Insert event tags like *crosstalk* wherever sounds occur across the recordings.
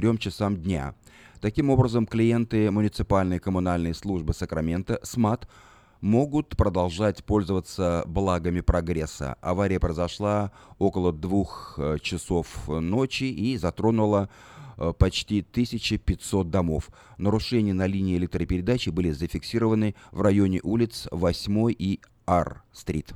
3 часам дня. Таким образом, клиенты муниципальной коммунальной службы Сакрамента СМАТ могут продолжать пользоваться благами прогресса. Авария произошла около двух э, часов ночи и затронула э, почти 1500 домов. Нарушения на линии электропередачи были зафиксированы в районе улиц 8 и Ар-стрит.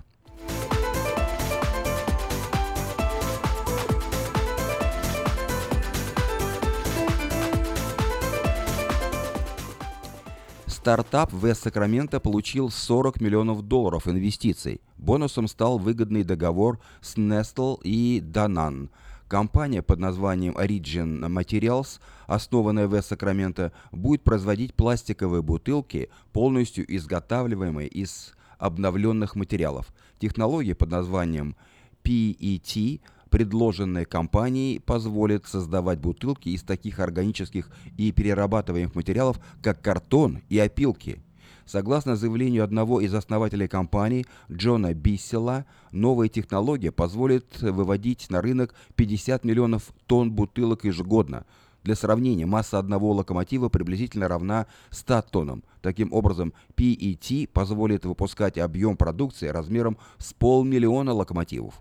Стартап в Сакраменто получил 40 миллионов долларов инвестиций. Бонусом стал выгодный договор с Nestle и Danone. Компания под названием Origin Materials, основанная в Сакраменто, будет производить пластиковые бутылки, полностью изготавливаемые из обновленных материалов. Технология под названием PET предложенная компанией позволит создавать бутылки из таких органических и перерабатываемых материалов, как картон и опилки. Согласно заявлению одного из основателей компании, Джона Биссела, новая технология позволит выводить на рынок 50 миллионов тонн бутылок ежегодно. Для сравнения, масса одного локомотива приблизительно равна 100 тоннам. Таким образом, PET позволит выпускать объем продукции размером с полмиллиона локомотивов.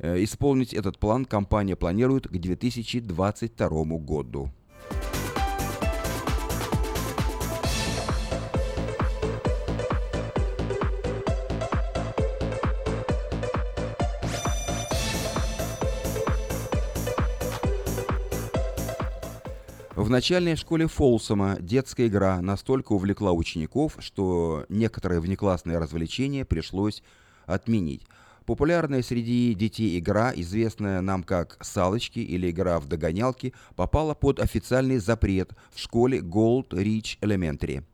Э, исполнить этот план компания планирует к 2022 году. В начальной школе Фолсома детская игра настолько увлекла учеников, что некоторые внеклассные развлечения пришлось отменить. Популярная среди детей игра, известная нам как «салочки» или игра в догонялки, попала под официальный запрет в школе Gold Ridge Elementary.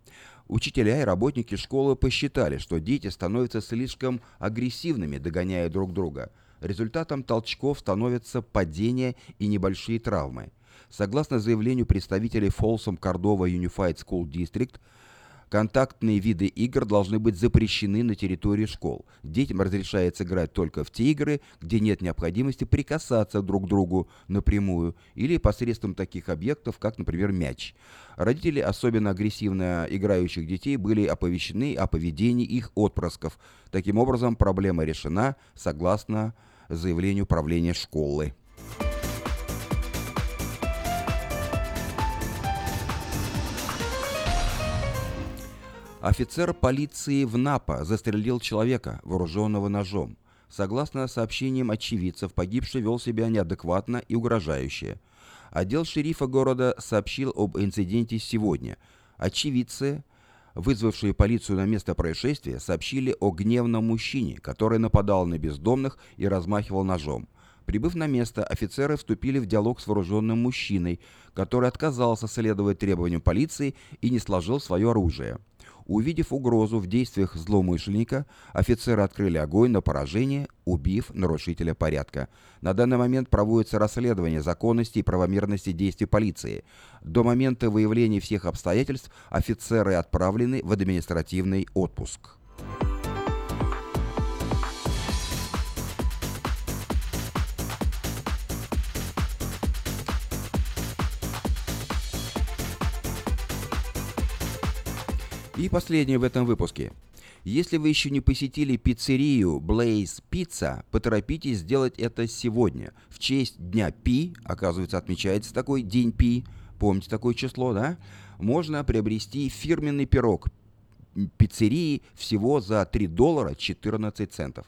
Учителя и работники школы посчитали, что дети становятся слишком агрессивными, догоняя друг друга. Результатом толчков становятся падения и небольшие травмы. Согласно заявлению представителей Folsom Cordova Unified School District, Контактные виды игр должны быть запрещены на территории школ. Детям разрешается играть только в те игры, где нет необходимости прикасаться друг к другу напрямую или посредством таких объектов, как, например, мяч. Родители особенно агрессивно играющих детей были оповещены о поведении их отпрысков. Таким образом, проблема решена согласно заявлению правления школы. Офицер полиции в Напа застрелил человека, вооруженного ножом. Согласно сообщениям очевидцев, погибший вел себя неадекватно и угрожающе. Отдел шерифа города сообщил об инциденте сегодня. Очевидцы, вызвавшие полицию на место происшествия, сообщили о гневном мужчине, который нападал на бездомных и размахивал ножом. Прибыв на место, офицеры вступили в диалог с вооруженным мужчиной, который отказался следовать требованиям полиции и не сложил свое оружие. Увидев угрозу в действиях злоумышленника, офицеры открыли огонь на поражение, убив нарушителя порядка. На данный момент проводится расследование законности и правомерности действий полиции. До момента выявления всех обстоятельств офицеры отправлены в административный отпуск. И последнее в этом выпуске. Если вы еще не посетили пиццерию Blaze Pizza, поторопитесь сделать это сегодня. В честь Дня Пи, оказывается, отмечается такой День Пи, помните такое число, да? Можно приобрести фирменный пирог пиццерии всего за 3 доллара 14 центов.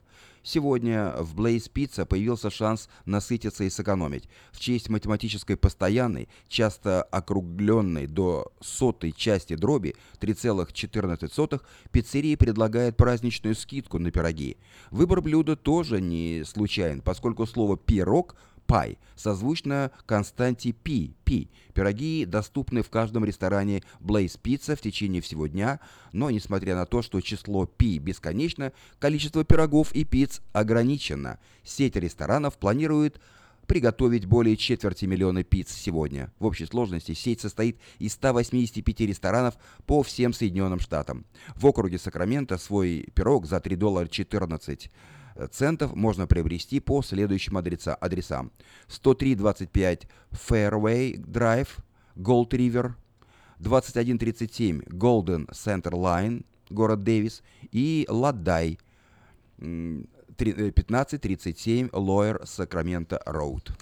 Сегодня в Blaze Pizza появился шанс насытиться и сэкономить. В честь математической постоянной, часто округленной до сотой части дроби 3,14, пиццерия предлагает праздничную скидку на пироги. Выбор блюда тоже не случайен, поскольку слово «пирог» пай, созвучно константе пи, пи. Пироги доступны в каждом ресторане Blaze Pizza в течение всего дня, но несмотря на то, что число пи бесконечно, количество пирогов и пиц ограничено. Сеть ресторанов планирует приготовить более четверти миллиона пиц сегодня. В общей сложности сеть состоит из 185 ресторанов по всем Соединенным Штатам. В округе Сакраменто свой пирог за 3 доллара 14 центов можно приобрести по следующим адреса, адресам. 103.25 Fairway Drive, Gold River, 2137 Golden Center Line, город Дэвис, и Ладай, 1537 Lawyer Sacramento Road.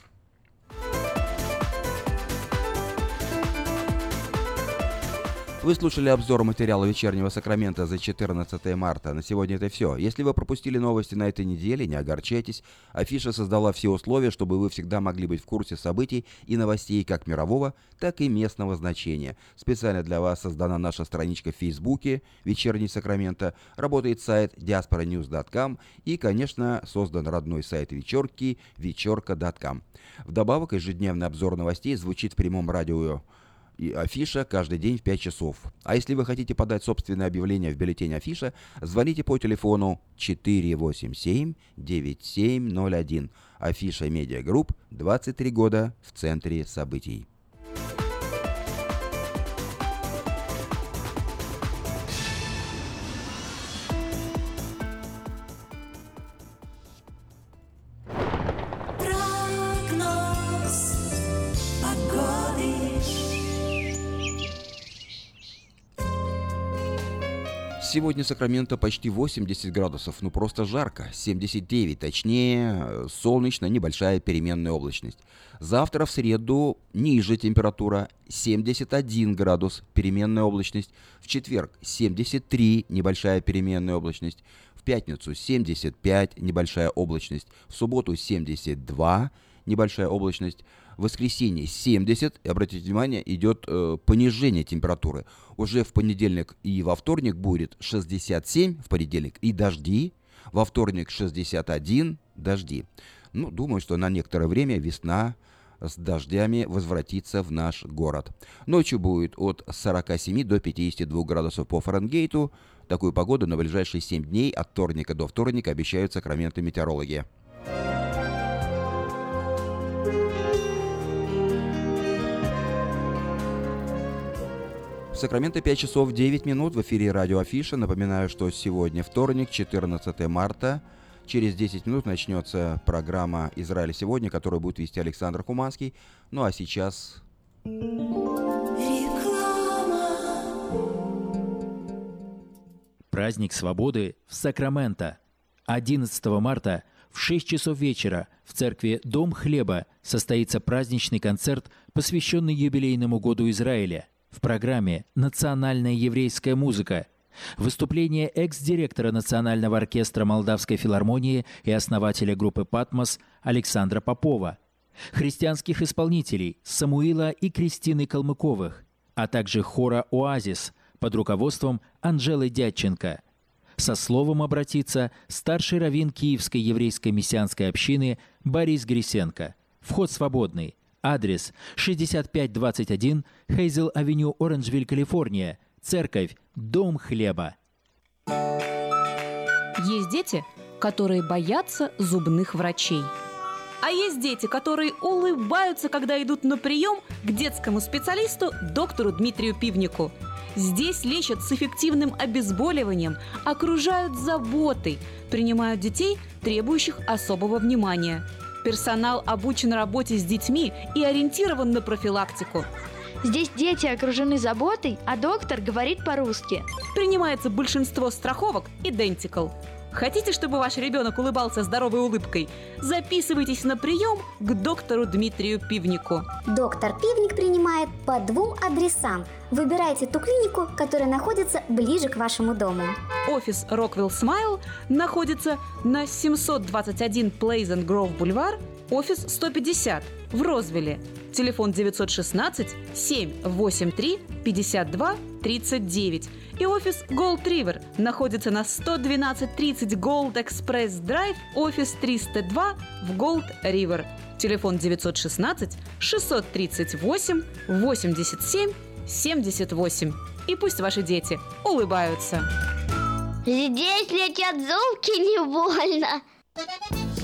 Вы слушали обзор материала вечернего Сакрамента за 14 марта. На сегодня это все. Если вы пропустили новости на этой неделе, не огорчайтесь. Афиша создала все условия, чтобы вы всегда могли быть в курсе событий и новостей как мирового, так и местного значения. Специально для вас создана наша страничка в Фейсбуке «Вечерний Сакрамента», работает сайт diasporanews.com и, конечно, создан родной сайт вечерки вечерка.com. Вдобавок, ежедневный обзор новостей звучит в прямом радио и афиша каждый день в 5 часов. А если вы хотите подать собственное объявление в бюллетень афиша, звоните по телефону 487-9701. Афиша Медиагрупп, 23 года в центре событий. Сегодня Сакраменто почти 80 градусов, ну просто жарко, 79, точнее, солнечно, небольшая переменная облачность. Завтра в среду ниже температура 71 градус, переменная облачность. В четверг 73, небольшая переменная облачность. В пятницу 75, небольшая облачность. В субботу 72, небольшая облачность воскресенье 70, и обратите внимание, идет э, понижение температуры. Уже в понедельник и во вторник будет 67 в понедельник и дожди, во вторник 61 дожди. Ну, думаю, что на некоторое время весна с дождями возвратится в наш город. Ночью будет от 47 до 52 градусов по Фаренгейту. Такую погоду на ближайшие 7 дней от вторника до вторника обещают сакраменты метеорологи. В Сакраменто 5 часов 9 минут в эфире радио Афиша. Напоминаю, что сегодня вторник, 14 марта. Через 10 минут начнется программа «Израиль сегодня», которую будет вести Александр Куманский. Ну а сейчас... Праздник свободы в Сакраменто. 11 марта в 6 часов вечера в церкви «Дом хлеба» состоится праздничный концерт, посвященный юбилейному году Израиля – в программе «Национальная еврейская музыка» Выступление экс-директора Национального оркестра Молдавской филармонии и основателя группы «Патмос» Александра Попова, христианских исполнителей Самуила и Кристины Калмыковых, а также хора «Оазис» под руководством Анжелы Дядченко. Со словом обратится старший раввин Киевской еврейской мессианской общины Борис Грисенко. Вход свободный – Адрес 6521 Хейзел-авеню, Оранжвиль, Калифорния. Церковь. Дом хлеба. Есть дети, которые боятся зубных врачей. А есть дети, которые улыбаются, когда идут на прием к детскому специалисту доктору Дмитрию Пивнику. Здесь лечат с эффективным обезболиванием, окружают заботой, принимают детей, требующих особого внимания – Персонал обучен работе с детьми и ориентирован на профилактику. Здесь дети окружены заботой, а доктор говорит по-русски. Принимается большинство страховок Identical. Хотите, чтобы ваш ребенок улыбался здоровой улыбкой? Записывайтесь на прием к доктору Дмитрию Пивнику. Доктор Пивник принимает по двум адресам. Выбирайте ту клинику, которая находится ближе к вашему дому. Офис Rockwell Smile находится на 721 Pleasant Grove Бульвар, офис 150 в Розвилле. Телефон 916 783 52 39 и офис Gold River находится на 11230 Gold Express Drive, офис 302 в Gold River. Телефон 916 638 87 78. И пусть ваши дети улыбаются. Здесь летят зубки не больно.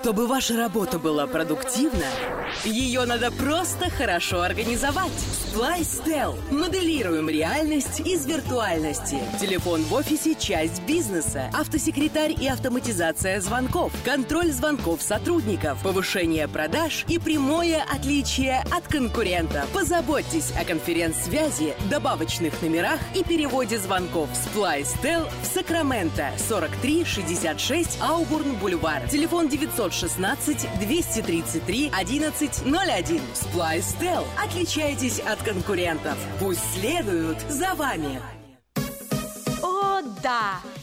Чтобы ваша работа была продуктивна, ее надо просто хорошо организовать. Splystel. Моделируем реальность из виртуальности. Телефон в офисе – часть бизнеса. Автосекретарь и автоматизация звонков. Контроль звонков сотрудников. Повышение продаж и прямое отличие от конкурентов. Позаботьтесь о конференц-связи, добавочных номерах и переводе звонков. Splystel в Сакраменто. 4366 Аубурн Бульвар. Телефон 916 233 1101. Splystel. Отличайтесь от конкурентов. Пусть следуют за вами. О, да!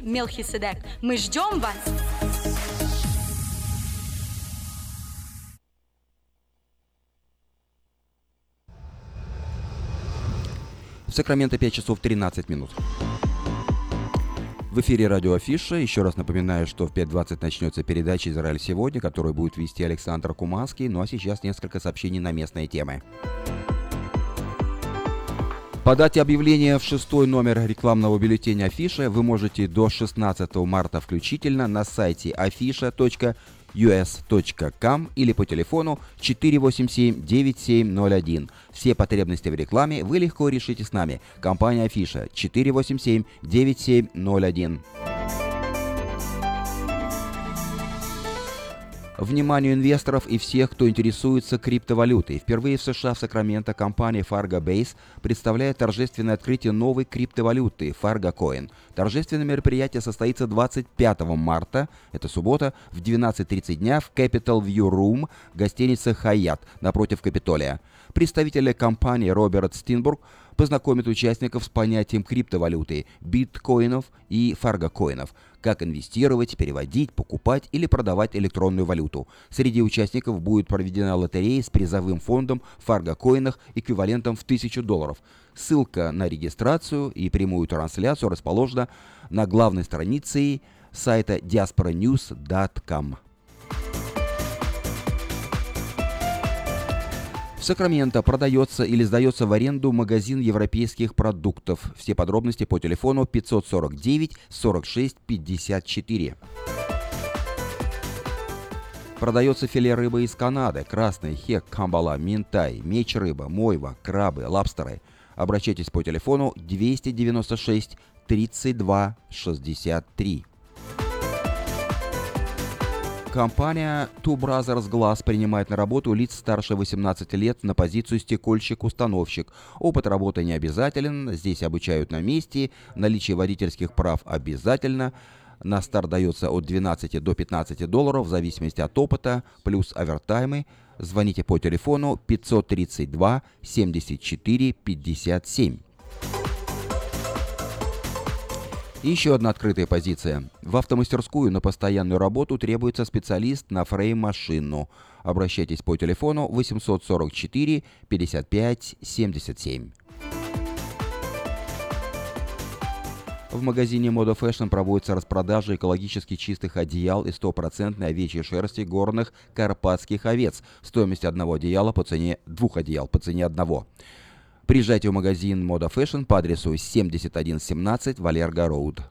Мелхиседек. Мы ждем вас! В Сакраменто 5 часов 13 минут. В эфире радио Афиша. Еще раз напоминаю, что в 5.20 начнется передача «Израиль сегодня», которую будет вести Александр Куманский. Ну а сейчас несколько сообщений на местные темы. Подать объявление в шестой номер рекламного бюллетеня Афиша вы можете до 16 марта включительно на сайте afisha.us.com или по телефону 487-9701. Все потребности в рекламе вы легко решите с нами. Компания Афиша 487-9701. Вниманию инвесторов и всех, кто интересуется криптовалютой. Впервые в США в Сакраменто компания Fargo Base представляет торжественное открытие новой криптовалюты Fargo Coin. Торжественное мероприятие состоится 25 марта, это суббота, в 12.30 дня в Capital View Room, гостиница Hyatt напротив Капитолия. Представитель компании Роберт Стинбург познакомит участников с понятием криптовалюты, биткоинов и фаргокоинов, как инвестировать, переводить, покупать или продавать электронную валюту. Среди участников будет проведена лотерея с призовым фондом в фаргокоинах эквивалентом в 1000 долларов. Ссылка на регистрацию и прямую трансляцию расположена на главной странице сайта diasporanews.com. В Сакраменто продается или сдается в аренду магазин европейских продуктов. Все подробности по телефону 549 46 54. Продается филе рыбы из Канады, красный, хек, камбала, минтай, меч рыба, мойва, крабы, лабстеры. Обращайтесь по телефону 296 32 63. Компания Two Brothers Glass принимает на работу лиц старше 18 лет на позицию стекольщик-установщик. Опыт работы не обязателен, здесь обучают на месте, наличие водительских прав обязательно. На старт дается от 12 до 15 долларов в зависимости от опыта, плюс овертаймы. Звоните по телефону 532 74 57. Еще одна открытая позиция. В автомастерскую на постоянную работу требуется специалист на фрейм-машину. Обращайтесь по телефону 844 55 77. В магазине Moda Fashion проводится распродажа экологически чистых одеял из стопроцентной овечьей шерсти горных карпатских овец. Стоимость одного одеяла по цене двух одеял по цене одного. Приезжайте в магазин Moda Fashion по адресу 7117 Валерго Роуд.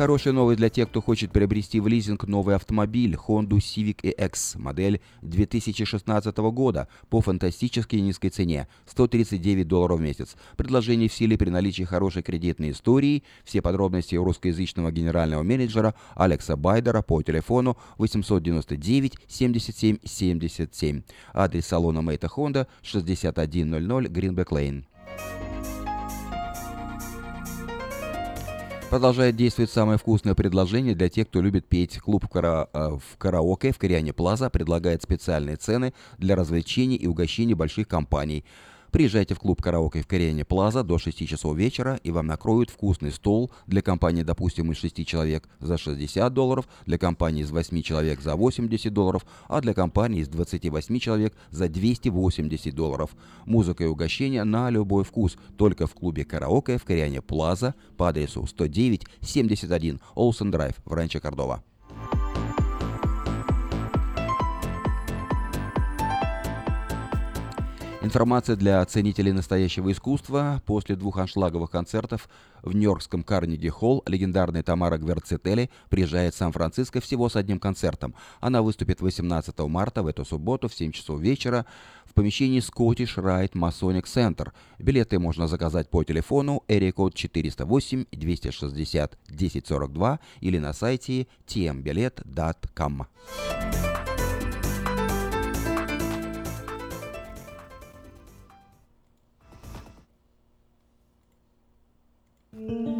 Хорошая новость для тех, кто хочет приобрести в лизинг новый автомобиль Honda Civic EX, модель 2016 года по фантастически низкой цене – 139 долларов в месяц. Предложение в силе при наличии хорошей кредитной истории. Все подробности у русскоязычного генерального менеджера Алекса Байдера по телефону 899 77 77. Адрес салона Мейта Honda 6100 Гринбек Лейн. Продолжает действовать самое вкусное предложение для тех, кто любит петь. Клуб кара... Э, в караоке в Кориане Плаза предлагает специальные цены для развлечений и угощений больших компаний. Приезжайте в клуб «Караоке» в Кориане Плаза до 6 часов вечера, и вам накроют вкусный стол для компании, допустим, из 6 человек за 60 долларов, для компании из 8 человек за 80 долларов, а для компании из 28 человек за 280 долларов. Музыка и угощение на любой вкус, только в клубе «Караоке» в Кориане Плаза по адресу 109-71 Олсен Драйв в Ранчо Кордова. Информация для ценителей настоящего искусства. После двух аншлаговых концертов в Нью-Йоркском Карнеги Холл легендарная Тамара Гверцетели приезжает в Сан-Франциско всего с одним концертом. Она выступит 18 марта в эту субботу в 7 часов вечера в помещении Scottish Rite Masonic Center. Билеты можно заказать по телефону Эрикод 408 260 1042 или на сайте tmbilet.com. Thank you.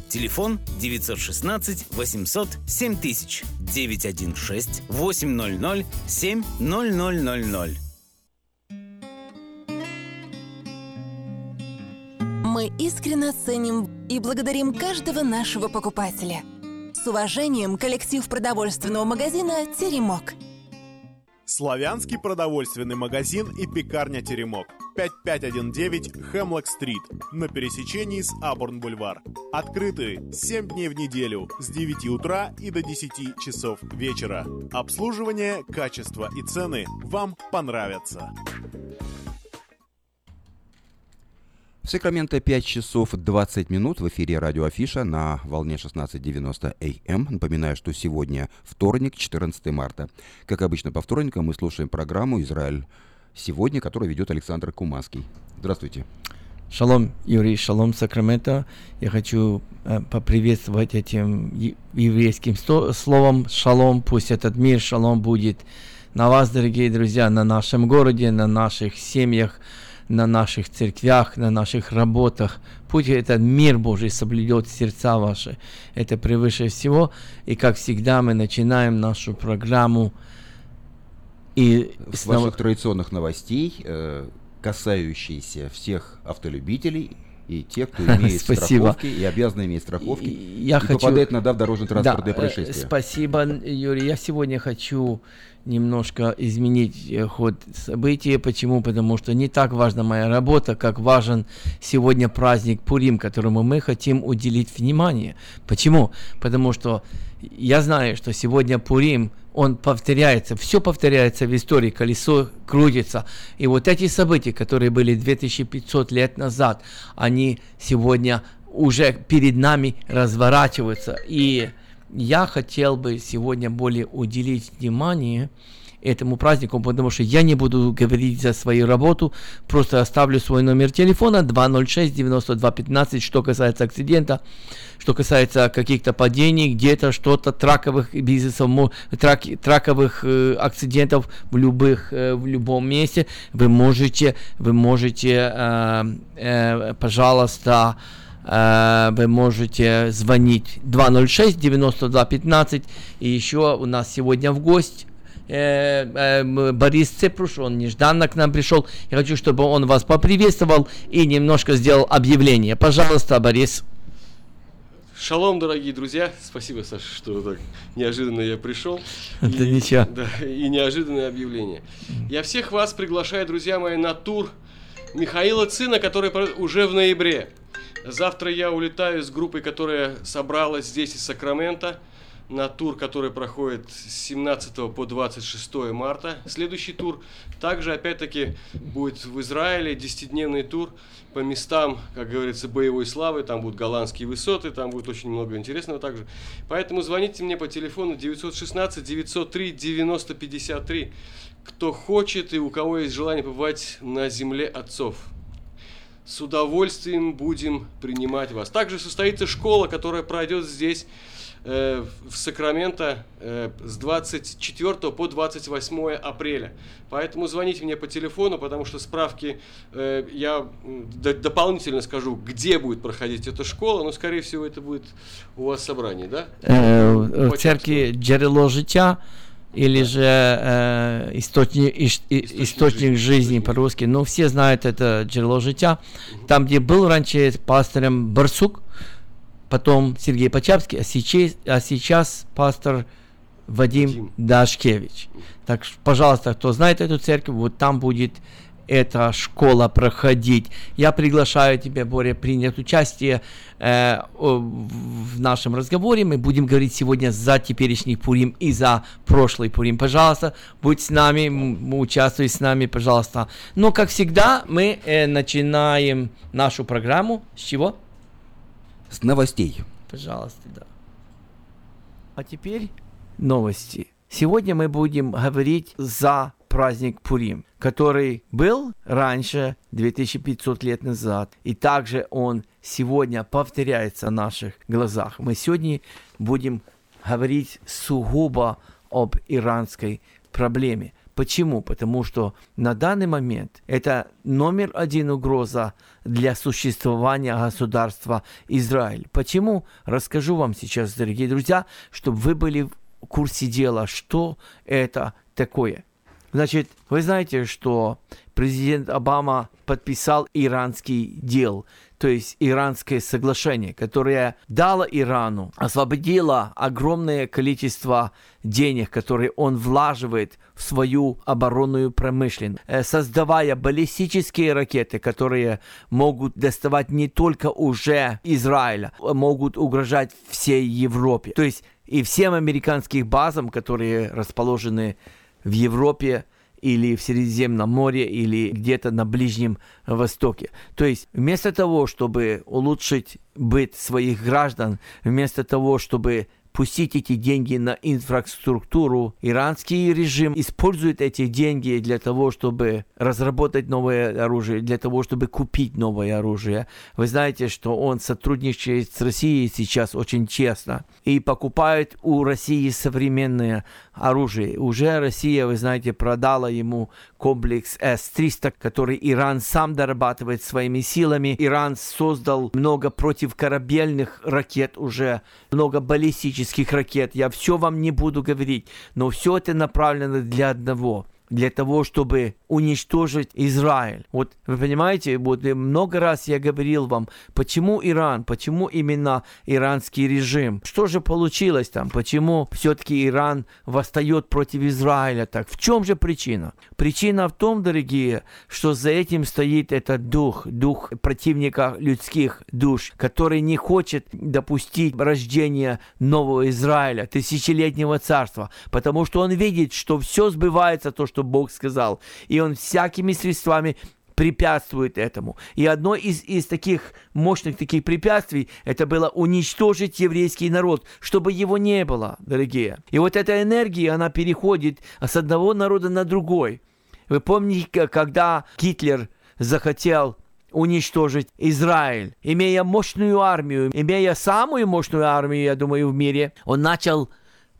Телефон 916 800 7000 916 800 7000. Мы искренне ценим и благодарим каждого нашего покупателя. С уважением, коллектив продовольственного магазина «Теремок». Славянский продовольственный магазин и пекарня «Теремок». 5519 Хемлок-стрит на пересечении с Абурн-бульвар. Открыты 7 дней в неделю с 9 утра и до 10 часов вечера. Обслуживание, качество и цены вам понравятся. В Сакраменто 5 часов 20 минут в эфире радио Афиша на волне 16.90 АМ. Напоминаю, что сегодня вторник, 14 марта. Как обычно по вторникам мы слушаем программу «Израиль сегодня», которую ведет Александр Кумаский. Здравствуйте. Шалом, Юрий, шалом, Сакраменто. Я хочу э, поприветствовать этим еврейским словом шалом. Пусть этот мир шалом будет на вас, дорогие друзья, на нашем городе, на наших семьях, на наших церквях, на наших работах. Пусть этот мир Божий соблюдет сердца ваши. Это превыше всего. И как всегда мы начинаем нашу программу. И с ваших традиционных новостей, э, касающиеся всех автолюбителей и те, кто *laughs* имеет спасибо. страховки и обязаны иметь страховки, я и хочу... попадает иногда в дорожно-транспортные да, происшествия. Спасибо, Юрий. Я сегодня хочу немножко изменить э, ход событий. Почему? Потому что не так важна моя работа, как важен сегодня праздник Пурим, которому мы хотим уделить внимание. Почему? Потому что я знаю, что сегодня Пурим, он повторяется, все повторяется в истории, колесо крутится. И вот эти события, которые были 2500 лет назад, они сегодня уже перед нами разворачиваются. И я хотел бы сегодня более уделить внимание этому празднику, потому что я не буду говорить за свою работу, просто оставлю свой номер телефона 206 92 15, что касается акцидента, что касается каких-то падений, где-то что-то, траковых бизнесов, трак, траковых э, акцидентов в любых, э, в любом месте, вы можете, вы можете, э, э, пожалуйста, э, вы можете звонить 206 92 15 и еще у нас сегодня в гость э, э, Борис Цепруш, он нежданно к нам пришел. Я хочу, чтобы он вас поприветствовал и немножко сделал объявление. Пожалуйста, Борис. Шалом, дорогие друзья. Спасибо, Саша, что так неожиданно я пришел. *laughs* Это и, ничего. Да, и неожиданное объявление. Я всех вас приглашаю, друзья мои, на тур Михаила Цина, который уже в ноябре. Завтра я улетаю с группой, которая собралась здесь из Сакрамента на тур, который проходит с 17 по 26 марта. Следующий тур также, опять-таки, будет в Израиле, 10-дневный тур по местам, как говорится, боевой славы. Там будут голландские высоты, там будет очень много интересного также. Поэтому звоните мне по телефону 916 903 90 53, кто хочет и у кого есть желание побывать на земле отцов с удовольствием будем принимать вас. Также состоится школа, которая пройдет здесь э, в Сакраменто э, с 24 по 28 апреля. Поэтому звоните мне по телефону, потому что справки э, я дополнительно скажу, где будет проходить эта школа, но скорее всего это будет у вас собрание, да? Э, в церкви Джерело життя или же э, источник, источник, источник жизни, жизни по-русски. Ну, все знают это джерело життя. Там, где был раньше пастором Барсук, потом Сергей Почапский, а сейчас, а сейчас пастор Вадим, Вадим. Дашкевич. Так, пожалуйста, кто знает эту церковь, вот там будет эта школа проходить. Я приглашаю тебя, Боря, принять участие э, в нашем разговоре. Мы будем говорить сегодня за теперешний Пурим и за прошлый Пурим. Пожалуйста, будь с нами, участвуй с нами, пожалуйста. Но, как всегда, мы э, начинаем нашу программу с чего? С новостей. Пожалуйста, да. А теперь новости. Сегодня мы будем говорить за праздник Пурим, который был раньше, 2500 лет назад, и также он сегодня повторяется в наших глазах. Мы сегодня будем говорить сугубо об иранской проблеме. Почему? Потому что на данный момент это номер один угроза для существования государства Израиль. Почему? Расскажу вам сейчас, дорогие друзья, чтобы вы были в курсе дела, что это такое. Значит, вы знаете, что президент Обама подписал иранский дел, то есть иранское соглашение, которое дало Ирану, освободило огромное количество денег, которые он влаживает в свою оборонную промышленность, э, создавая баллистические ракеты, которые могут доставать не только уже Израиля, а могут угрожать всей Европе. То есть и всем американским базам, которые расположены в Европе или в Средиземном море, или где-то на Ближнем Востоке. То есть вместо того, чтобы улучшить быт своих граждан, вместо того, чтобы пустить эти деньги на инфраструктуру. Иранский режим использует эти деньги для того, чтобы разработать новое оружие, для того, чтобы купить новое оружие. Вы знаете, что он сотрудничает с Россией сейчас очень честно и покупает у России современное оружие. Уже Россия, вы знаете, продала ему комплекс С-300, который Иран сам дорабатывает своими силами. Иран создал много противокорабельных ракет уже, много баллистических ракет. Я все вам не буду говорить, но все это направлено для одного – для того, чтобы уничтожить Израиль. Вот вы понимаете, вот много раз я говорил вам, почему Иран, почему именно иранский режим, что же получилось там, почему все-таки Иран восстает против Израиля так, в чем же причина? Причина в том, дорогие, что за этим стоит этот дух, дух противника людских душ, который не хочет допустить рождения нового Израиля, тысячелетнего царства, потому что он видит, что все сбывается, то, что Бог сказал, и он всякими средствами препятствует этому. И одно из, из таких мощных таких препятствий, это было уничтожить еврейский народ, чтобы его не было, дорогие. И вот эта энергия, она переходит с одного народа на другой. Вы помните, когда Гитлер захотел уничтожить Израиль, имея мощную армию, имея самую мощную армию, я думаю, в мире, он начал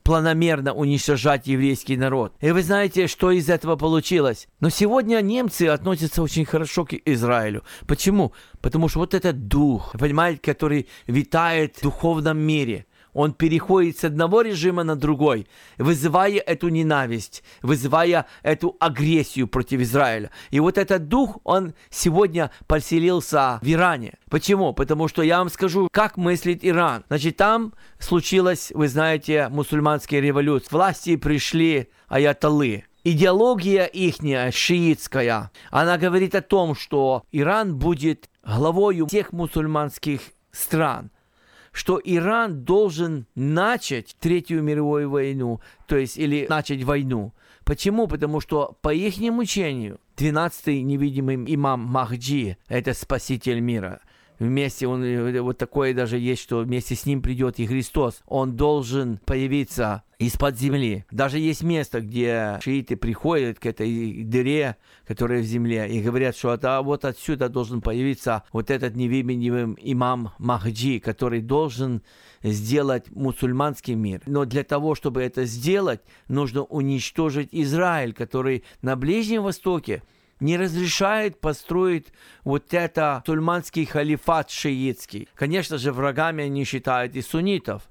планомерно уничтожать еврейский народ. И вы знаете, что из этого получилось. Но сегодня немцы относятся очень хорошо к Израилю. Почему? Потому что вот этот дух, понимаете, который витает в духовном мире – он переходит с одного режима на другой, вызывая эту ненависть, вызывая эту агрессию против Израиля. И вот этот дух, он сегодня поселился в Иране. Почему? Потому что я вам скажу, как мыслит Иран. Значит, там случилась, вы знаете, мусульманская революция. Власти пришли аятолы. Идеология ихняя, шиитская, она говорит о том, что Иран будет главою всех мусульманских стран – что Иран должен начать Третью мировую войну, то есть или начать войну. Почему? Потому что по их учению 12-й невидимый имам Махджи – это спаситель мира – вместе, он вот такое даже есть, что вместе с ним придет и Христос. Он должен появиться из-под земли. Даже есть место, где шииты приходят к этой дыре, которая в земле, и говорят, что а вот отсюда должен появиться вот этот невидимый имам Махджи, который должен сделать мусульманский мир. Но для того, чтобы это сделать, нужно уничтожить Израиль, который на Ближнем Востоке не разрешает построить вот это тульманский халифат шиитский. Конечно же, врагами они считают и суннитов.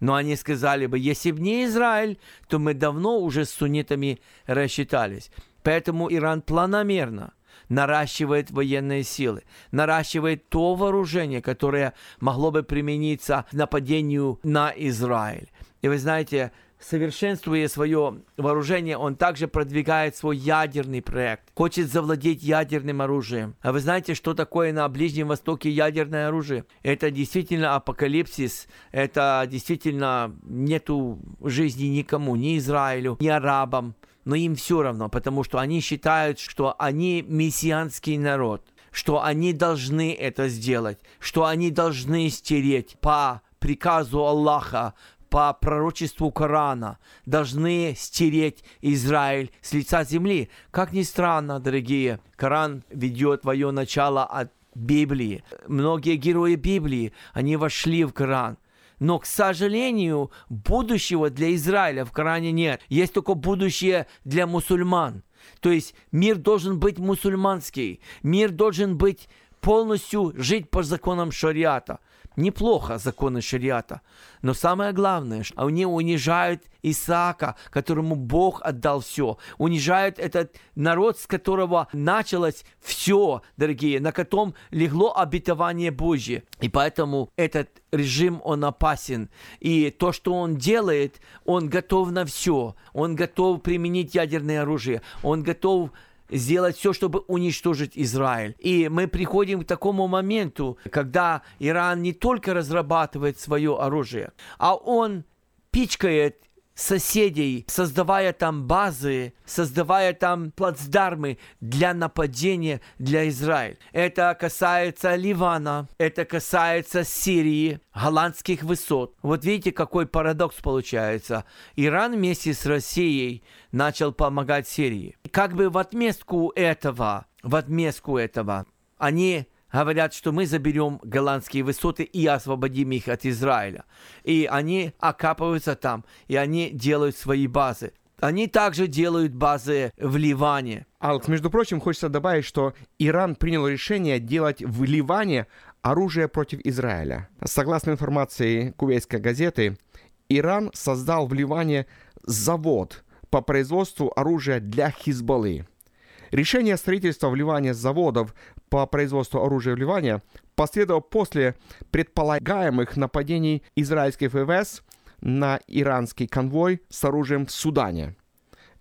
Но они сказали бы, если бы не Израиль, то мы давно уже с суннитами рассчитались. Поэтому Иран планомерно наращивает военные силы, наращивает то вооружение, которое могло бы примениться к нападению на Израиль. И вы знаете, совершенствуя свое вооружение, он также продвигает свой ядерный проект, хочет завладеть ядерным оружием. А вы знаете, что такое на Ближнем Востоке ядерное оружие? Это действительно апокалипсис, это действительно нету жизни никому, ни Израилю, ни арабам, но им все равно, потому что они считают, что они мессианский народ, что они должны это сделать, что они должны стереть по приказу Аллаха по пророчеству Корана должны стереть Израиль с лица земли. Как ни странно, дорогие, Коран ведет твое начало от Библии. Многие герои Библии, они вошли в Коран. Но, к сожалению, будущего для Израиля в Коране нет. Есть только будущее для мусульман. То есть мир должен быть мусульманский. Мир должен быть полностью жить по законам шариата. Неплохо законы шариата. Но самое главное, что они унижают Исаака, которому Бог отдал все. Унижают этот народ, с которого началось все, дорогие, на котором легло обетование Божье. И поэтому этот режим, он опасен. И то, что он делает, он готов на все. Он готов применить ядерное оружие. Он готов сделать все, чтобы уничтожить Израиль. И мы приходим к такому моменту, когда Иран не только разрабатывает свое оружие, а он пичкает соседей, создавая там базы, создавая там плацдармы для нападения для Израиля. Это касается Ливана, это касается Сирии, голландских высот. Вот видите, какой парадокс получается. Иран вместе с Россией начал помогать Сирии. Как бы в отместку этого, в отместку этого, они говорят, что мы заберем голландские высоты и освободим их от Израиля. И они окапываются там, и они делают свои базы. Они также делают базы в Ливане. Алекс, между прочим, хочется добавить, что Иран принял решение делать в Ливане оружие против Израиля. Согласно информации кувейской газеты, Иран создал в Ливане завод по производству оружия для Хизбаллы. Решение строительства в Ливане заводов по производству оружия в Ливане последовало после предполагаемых нападений израильских ВВС на иранский конвой с оружием в Судане.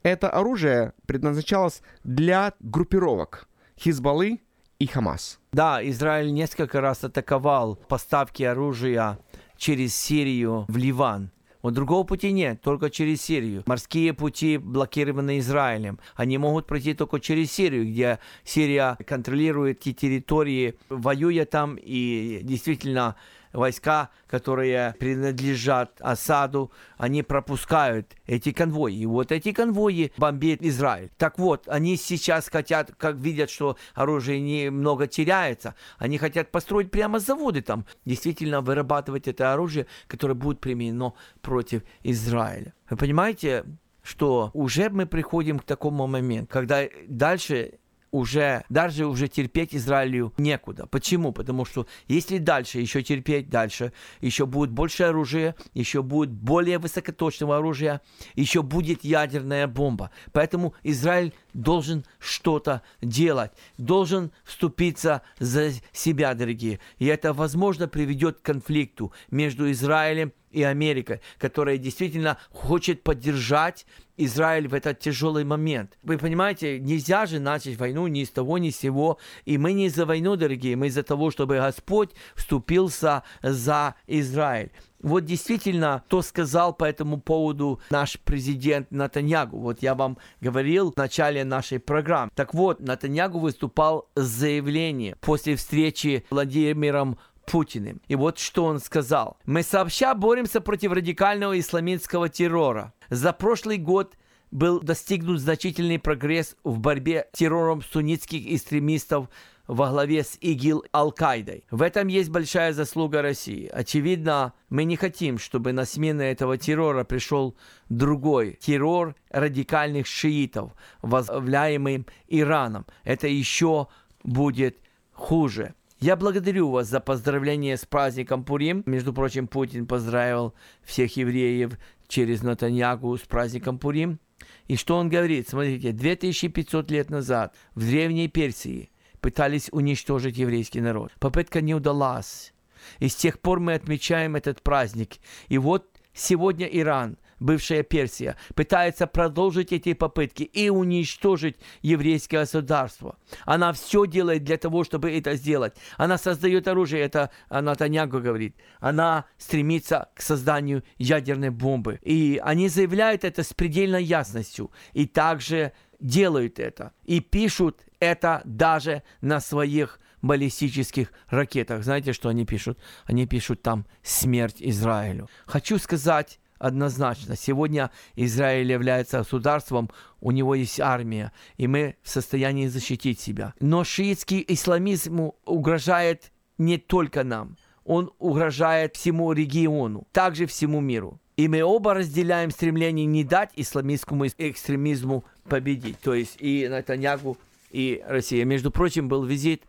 Это оружие предназначалось для группировок Хизбаллы и Хамас. Да, Израиль несколько раз атаковал поставки оружия через Сирию в Ливан. Вот другого пути нет, только через Сирию. Морские пути блокированы Израилем. Они могут пройти только через Сирию, где Сирия контролирует эти территории, воюя там и действительно войска, которые принадлежат Асаду, они пропускают эти конвои. И вот эти конвои бомбит Израиль. Так вот, они сейчас хотят, как видят, что оружие немного теряется, они хотят построить прямо заводы там, действительно вырабатывать это оружие, которое будет применено против Израиля. Вы понимаете, что уже мы приходим к такому моменту, когда дальше уже, даже уже терпеть Израилю некуда. Почему? Потому что если дальше еще терпеть, дальше еще будет больше оружия, еще будет более высокоточного оружия, еще будет ядерная бомба. Поэтому Израиль должен что-то делать, должен вступиться за себя, дорогие. И это, возможно, приведет к конфликту между Израилем и Америкой, которая действительно хочет поддержать Израиль в этот тяжелый момент. Вы понимаете, нельзя же начать войну ни с того, ни с сего. И мы не за войну, дорогие, мы за того, чтобы Господь вступился за Израиль. Вот действительно, то сказал по этому поводу наш президент Натаньягу. Вот я вам говорил в начале нашей программы. Так вот, Натаньягу выступал с заявлением после встречи с Владимиром Путиным. И вот что он сказал. «Мы сообща боремся против радикального исламистского террора. За прошлый год был достигнут значительный прогресс в борьбе с террором суннитских экстремистов во главе с ИГИЛ Аль-Каидой. В этом есть большая заслуга России. Очевидно, мы не хотим, чтобы на смену этого террора пришел другой террор радикальных шиитов, возглавляемый Ираном. Это еще будет хуже. Я благодарю вас за поздравление с праздником Пурим. Между прочим, Путин поздравил всех евреев через Натаньягу с праздником Пурим. И что он говорит? Смотрите, 2500 лет назад в Древней Персии пытались уничтожить еврейский народ. Попытка не удалась. И с тех пор мы отмечаем этот праздник. И вот сегодня Иран – бывшая Персия, пытается продолжить эти попытки и уничтожить еврейское государство. Она все делает для того, чтобы это сделать. Она создает оружие, это Натаньягу говорит. Она стремится к созданию ядерной бомбы. И они заявляют это с предельной ясностью. И также делают это. И пишут это даже на своих баллистических ракетах. Знаете, что они пишут? Они пишут там «Смерть Израилю». Хочу сказать, однозначно. Сегодня Израиль является государством, у него есть армия, и мы в состоянии защитить себя. Но шиитский исламизм угрожает не только нам, он угрожает всему региону, также всему миру. И мы оба разделяем стремление не дать исламистскому экстремизму победить. То есть и Натаньягу, и Россия. Между прочим, был визит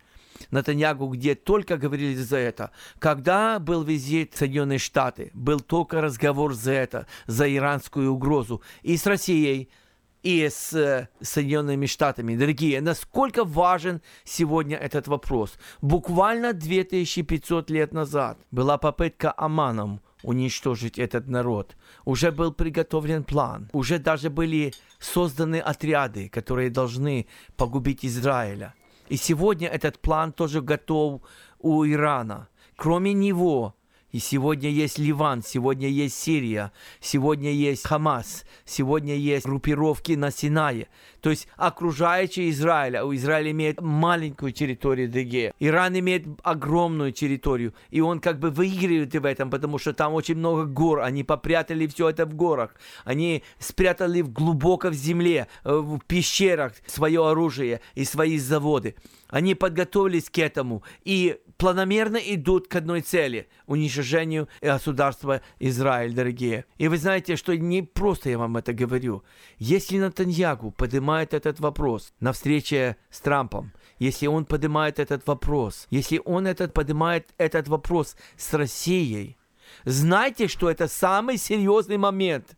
Натаньягу, где только говорили за это. Когда был визит в Соединенные Штаты, был только разговор за это, за иранскую угрозу. И с Россией, и с э, Соединенными Штатами. Дорогие, насколько важен сегодня этот вопрос? Буквально 2500 лет назад была попытка Аманом уничтожить этот народ. Уже был приготовлен план. Уже даже были созданы отряды, которые должны погубить Израиля. И сегодня этот план тоже готов у Ирана. Кроме него, и сегодня есть Ливан, сегодня есть Сирия, сегодня есть Хамас, сегодня есть группировки на Синае. То есть окружающие Израиля. У Израиля имеет маленькую территорию ДГ. Иран имеет огромную территорию. И он как бы выигрывает в этом, потому что там очень много гор. Они попрятали все это в горах. Они спрятали глубоко в земле, э, в пещерах свое оружие и свои заводы. Они подготовились к этому и планомерно идут к одной цели – уничтожению государства Израиль, дорогие. И вы знаете, что не просто я вам это говорю. Если Натаньягу поднимает этот вопрос на встрече с Трампом, если он поднимает этот вопрос, если он этот поднимает этот вопрос с Россией, знайте, что это самый серьезный момент –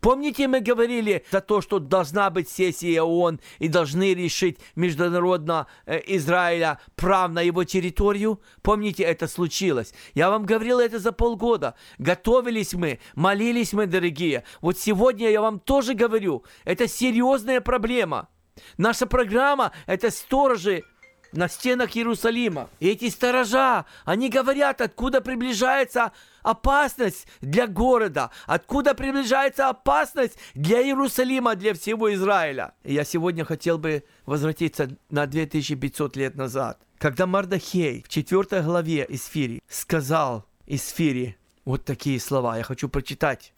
Помните, мы говорили за то, что должна быть сессия ООН и должны решить международно э, Израиля прав на его территорию? Помните, это случилось. Я вам говорил это за полгода. Готовились мы, молились мы, дорогие. Вот сегодня я вам тоже говорю, это серьезная проблема. Наша программа – это сторожи на стенах Иерусалима. И эти сторожа, они говорят, откуда приближается опасность для города, откуда приближается опасность для Иерусалима, для всего Израиля. И я сегодня хотел бы возвратиться на 2500 лет назад, когда Мардахей в 4 главе Исфири сказал Исфири вот такие слова, я хочу прочитать.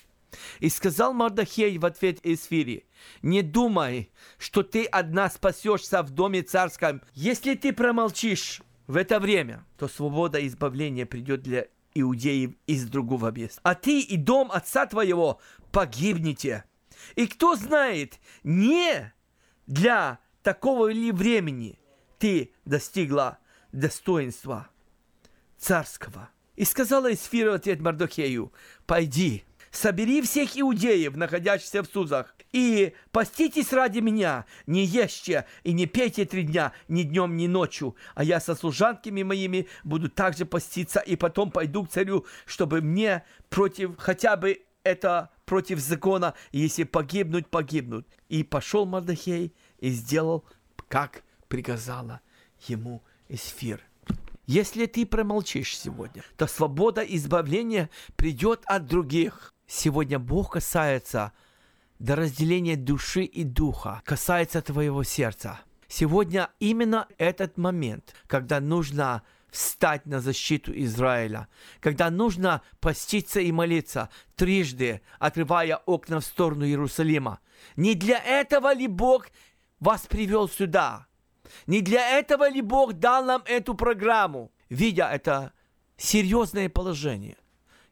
И сказал Мардахей в ответ Исфири, «Не думай, что ты одна спасешься в доме царском. Если ты промолчишь в это время, то свобода и избавление придет для иудеев из другого места. А ты и дом отца твоего погибнете. И кто знает, не для такого ли времени ты достигла достоинства царского. И сказала Исфира в ответ Мардохею, пойди, собери всех иудеев, находящихся в Сузах, и поститесь ради меня, не ешьте и не пейте три дня, ни днем, ни ночью, а я со служанками моими буду также поститься, и потом пойду к царю, чтобы мне против, хотя бы это против закона, если погибнуть, погибнут. И пошел Мардахей и сделал, как приказала ему Эсфир. Если ты промолчишь сегодня, то свобода избавления придет от других. Сегодня Бог касается до разделения души и духа, касается твоего сердца. Сегодня именно этот момент, когда нужно встать на защиту Израиля, когда нужно поститься и молиться трижды, открывая окна в сторону Иерусалима. Не для этого ли Бог вас привел сюда? Не для этого ли Бог дал нам эту программу? Видя это серьезное положение,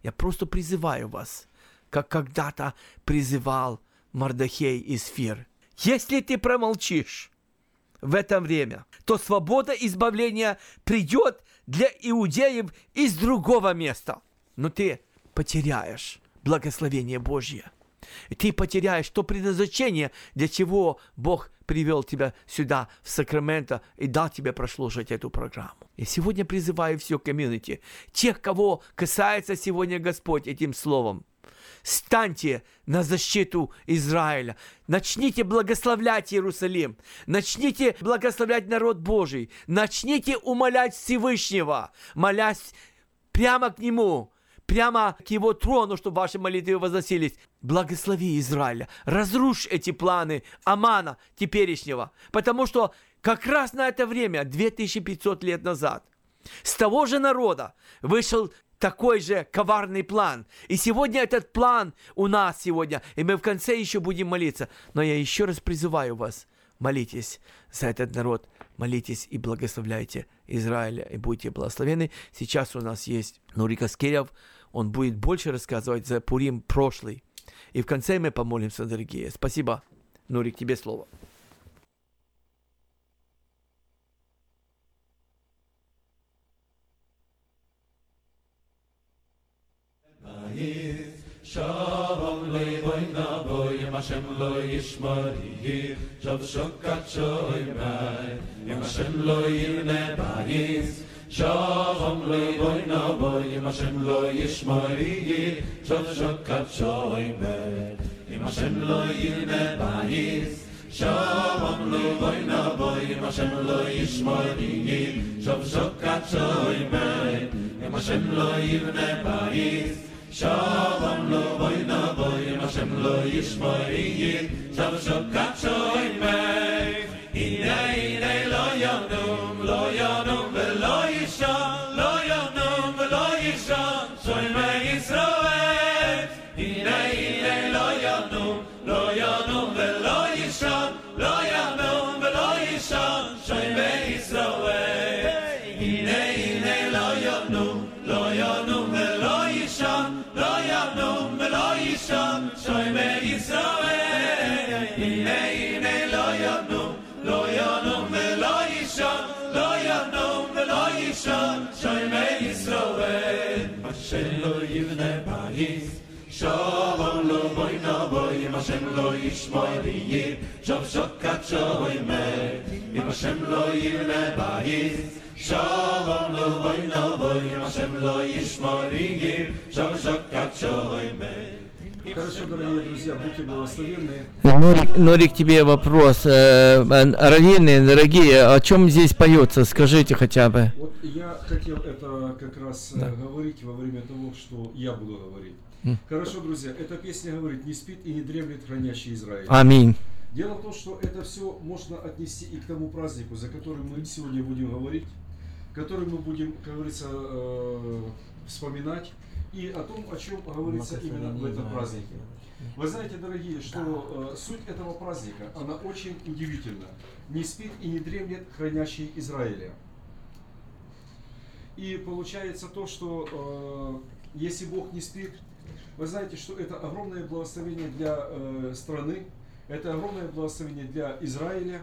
я просто призываю вас, как когда-то призывал Мардахей из Фир. Если ты промолчишь в это время, то свобода избавления придет для иудеев из другого места. Но ты потеряешь благословение Божье. И ты потеряешь то предназначение, для чего Бог привел тебя сюда, в Сакраменто, и дал тебе прослушать эту программу. И сегодня призываю все комьюнити, тех, кого касается сегодня Господь этим словом, станьте на защиту Израиля. Начните благословлять Иерусалим. Начните благословлять народ Божий. Начните умолять Всевышнего, молясь прямо к Нему, прямо к Его трону, чтобы ваши молитвы возносились. Благослови Израиля. Разрушь эти планы Амана теперешнего. Потому что как раз на это время, 2500 лет назад, с того же народа вышел такой же коварный план. И сегодня этот план у нас сегодня, и мы в конце еще будем молиться. Но я еще раз призываю вас, молитесь за этот народ, молитесь и благословляйте Израиля, и будьте благословены. Сейчас у нас есть Нурика Скирев, он будет больше рассказывать за Пурим прошлый. И в конце мы помолимся, дорогие. Спасибо. Нурик, тебе слово. Shalom levoy na boy, Yem Hashem lo yishmari, Shav shokat shoy mai, Yem Hashem lo yirne bayis, Shalom levoy na boy, Yem Hashem lo yishmari, Shav shokat shoy mai, Yem Hashem lo yirne bayis, Shalom levoy na boy, Yem Hashem lo yishmari, Shav shokat shoy mai, Yem Hashem lo Shalom lo boy na boy, Hashem lo yishmari, Shalom shokat shoy Hashem lo yishmoy yir, Shav shokat shoy me, im Hashem lo yivne bayis, Shalom lo boy na boy, im Hashem lo yishmoy yir, Shav shokat shoy me. Хорошо, дорогие друзья, будьте благословенны. Норик, Норик, тебе вопрос. Э, раввины, дорогие, о чем здесь поется? Скажите хотя бы. Вот я хотел это как раз э, Да. говорить во время того, что я буду. Хорошо, друзья, эта песня говорит, не спит и не дремлет хранящий Израиль. Аминь. Дело в том, что это все можно отнести и к тому празднику, за которым мы сегодня будем говорить, который мы будем, как говорится, э, вспоминать, и о том, о чем говорится именно в этом празднике. Вы знаете, дорогие, что э, суть этого праздника, она очень удивительна. Не спит и не дремлет хранящий Израиля. И получается то, что э, если Бог не спит, вы знаете, что это огромное благословение для э, страны, это огромное благословение для Израиля.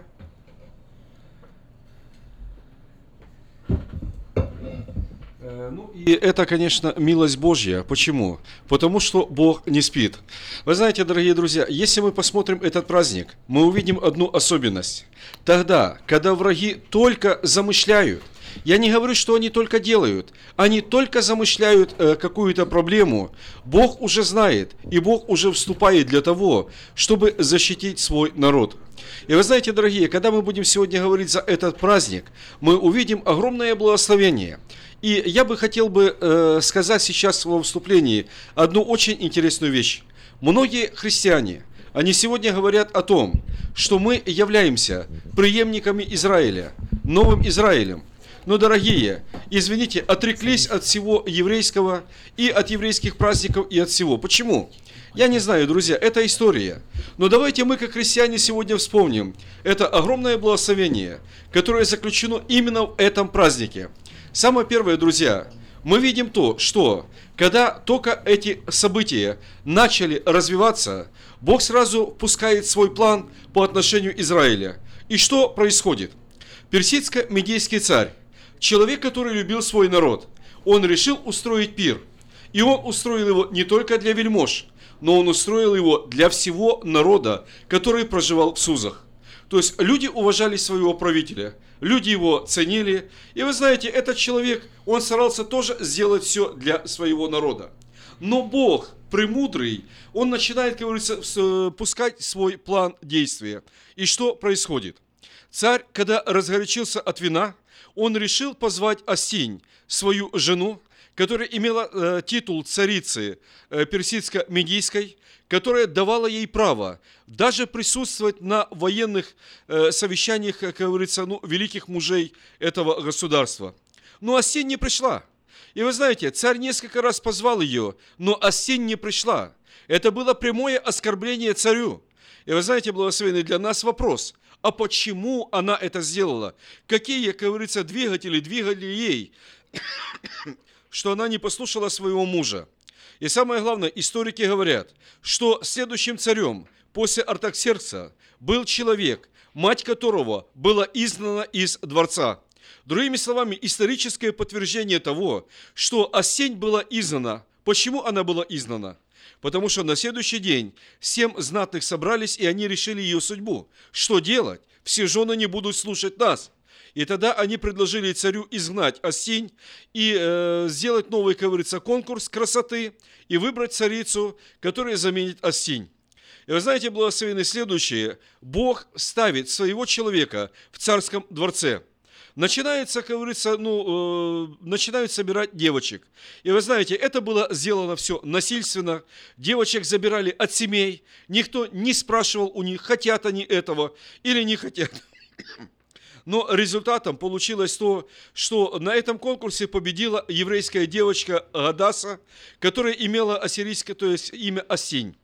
Ну и это, конечно, милость Божья. Почему? Потому что Бог не спит. Вы знаете, дорогие друзья, если мы посмотрим этот праздник, мы увидим одну особенность. Тогда, когда враги только замышляют, я не говорю, что они только делают, они только замышляют э, какую-то проблему. Бог уже знает, и Бог уже вступает для того, чтобы защитить свой народ. И вы знаете, дорогие, когда мы будем сегодня говорить за этот праздник, мы увидим огромное благословение. И я бы хотел бы э, сказать сейчас во вступлении одну очень интересную вещь. Многие христиане, они сегодня говорят о том, что мы являемся преемниками Израиля, новым Израилем. Но, дорогие, извините, отреклись от всего еврейского и от еврейских праздников и от всего. Почему? Я не знаю, друзья, это история. Но давайте мы, как христиане, сегодня вспомним это огромное благословение, которое заключено именно в этом празднике. Самое первое, друзья, мы видим то, что когда только эти события начали развиваться, Бог сразу пускает свой план по отношению Израиля. И что происходит? Персидско-медийский царь, человек, который любил свой народ, он решил устроить пир. И он устроил его не только для вельмож, но он устроил его для всего народа, который проживал в Сузах. То есть люди уважали своего правителя, люди его ценили. И вы знаете, этот человек, он старался тоже сделать все для своего народа. Но Бог, премудрый, он начинает, как говорится, с- пускать свой план действия. И что происходит? Царь, когда разгорячился от вина, он решил позвать Осинь, свою жену, которая имела э, титул царицы э, персидско-медийской, которая давала ей право даже присутствовать на военных э, совещаниях, как говорится, ну, великих мужей этого государства. Но Осень не пришла. И вы знаете, царь несколько раз позвал ее, но Осень не пришла. Это было прямое оскорбление царю. И вы знаете, благословенный для нас вопрос, а почему она это сделала? Какие, как говорится, двигатели двигали ей, что она не послушала своего мужа? И самое главное, историки говорят, что следующим царем после Артаксеркса был человек, мать которого была изгнана из дворца. Другими словами, историческое подтверждение того, что Осень была изгнана. Почему она была изгнана? Потому что на следующий день семь знатных собрались, и они решили ее судьбу. Что делать? Все жены не будут слушать нас. И тогда они предложили царю изгнать Осень и э, сделать новый, как говорится, конкурс красоты и выбрать царицу, которая заменит Осень. И вы знаете, благословенные следующее. Бог ставит своего человека в царском дворце. Начинается, как говорится, ну, э, начинают собирать девочек. И вы знаете, это было сделано все насильственно. Девочек забирали от семей. Никто не спрашивал у них, хотят они этого или не хотят. Но результатом получилось то, что на этом конкурсе победила еврейская девочка Гадаса, которая имела ассирийское, то есть имя Осень.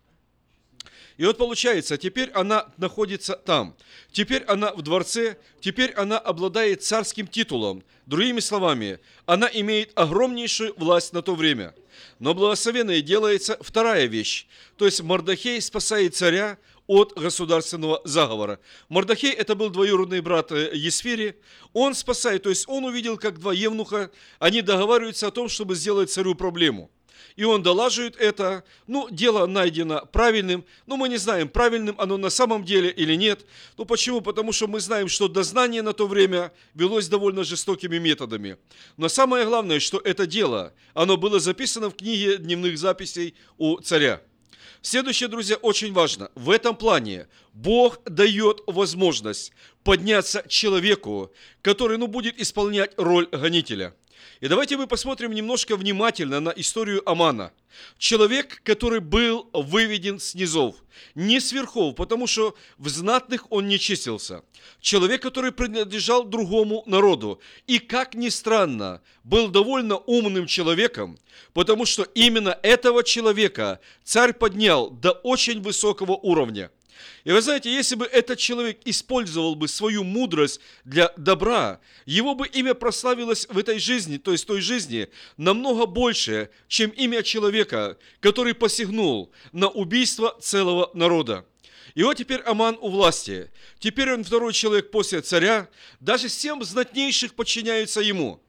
И вот получается, теперь она находится там. Теперь она в дворце, теперь она обладает царским титулом. Другими словами, она имеет огромнейшую власть на то время. Но благословенной делается вторая вещь. То есть Мордахей спасает царя от государственного заговора. Мордахей это был двоюродный брат э, Есфири. Он спасает, то есть он увидел, как два евнуха, они договариваются о том, чтобы сделать царю проблему и он долаживает это. Ну, дело найдено правильным, но мы не знаем, правильным оно на самом деле или нет. Ну, почему? Потому что мы знаем, что дознание на то время велось довольно жестокими методами. Но самое главное, что это дело, оно было записано в книге дневных записей у царя. Следующее, друзья, очень важно. В этом плане Бог дает возможность подняться человеку, который ну, будет исполнять роль гонителя. И давайте мы посмотрим немножко внимательно на историю Амана. Человек, который был выведен с низов, не с потому что в знатных он не числился. Человек, который принадлежал другому народу. И, как ни странно, был довольно умным человеком, потому что именно этого человека царь поднял до очень высокого уровня – и вы знаете, если бы этот человек использовал бы свою мудрость для добра, его бы имя прославилось в этой жизни, то есть той жизни, намного больше, чем имя человека, который посягнул на убийство целого народа. И вот теперь Аман у власти. Теперь он второй человек после царя. Даже семь знатнейших подчиняются ему.